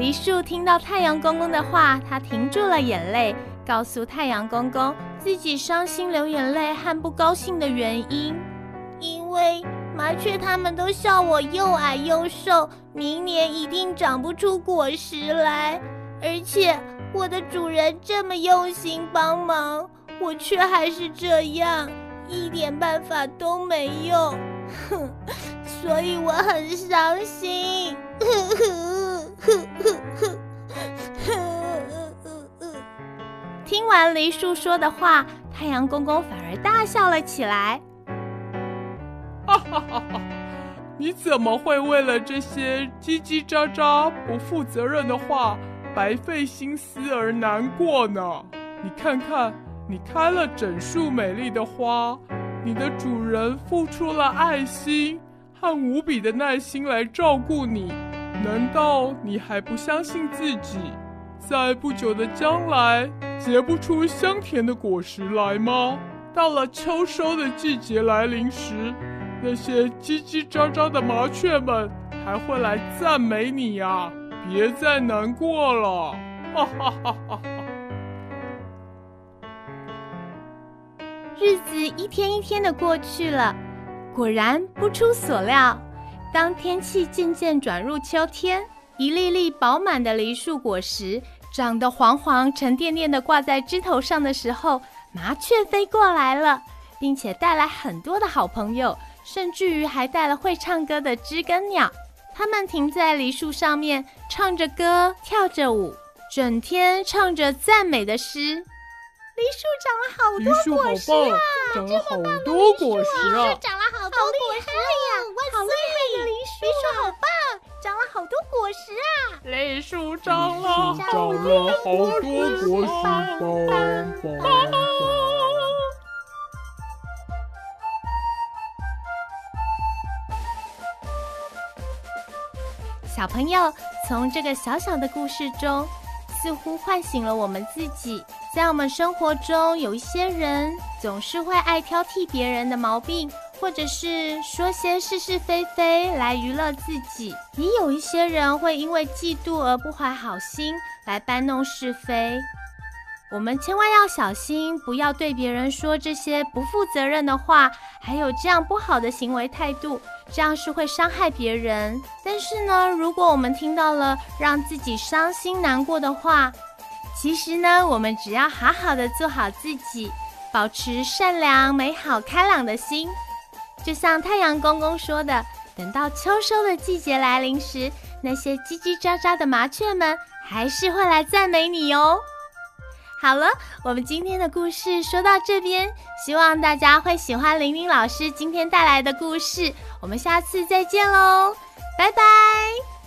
梨树听到太阳公公的话，他停住了眼泪，告诉太阳公公自己伤心流眼泪和不高兴的原因。因为麻雀他们都笑我又矮又瘦，明年一定长不出果实来。而且我的主人这么用心帮忙，我却还是这样，一点办法都没有。哼，所以我很伤心。呵呵呵呵呵呵。听完梨树说的话，太阳公公反而大笑了起来。哈哈哈！哈你怎么会为了这些叽叽喳喳、不负责任的话，白费心思而难过呢？你看看，你开了整束美丽的花。你的主人付出了爱心和无比的耐心来照顾你，难道你还不相信自己，在不久的将来结不出香甜的果实来吗？到了秋收的季节来临时，那些叽叽喳喳的麻雀们还会来赞美你呀！别再难过了，哈哈哈哈哈。日子一天一天的过去了，果然不出所料，当天气渐渐转入秋天，一粒粒饱满的梨树果实长得黄黄、沉甸甸的挂在枝头上的时候，麻雀飞过来了，并且带来很多的好朋友，甚至于还带了会唱歌的知更鸟。它们停在梨树上面，唱着歌，跳着舞，整天唱着赞美的诗。梨树长了好多果实啊！长了好多果实啊！长了好多果实呀！实啊！梨树长了长了好多果实，棒棒棒！小朋友，从这个小小的故事中，似乎唤醒了我们自己。在我们生活中，有一些人总是会爱挑剔别人的毛病，或者是说些是是非非来娱乐自己；也有一些人会因为嫉妒而不怀好心来搬弄是非。我们千万要小心，不要对别人说这些不负责任的话，还有这样不好的行为态度，这样是会伤害别人。但是呢，如果我们听到了让自己伤心难过的话，其实呢，我们只要好好的做好自己，保持善良、美好、开朗的心，就像太阳公公说的，等到秋收的季节来临时，那些叽叽喳喳的麻雀们还是会来赞美你哦。好了，我们今天的故事说到这边，希望大家会喜欢玲玲老师今天带来的故事。我们下次再见喽，拜拜。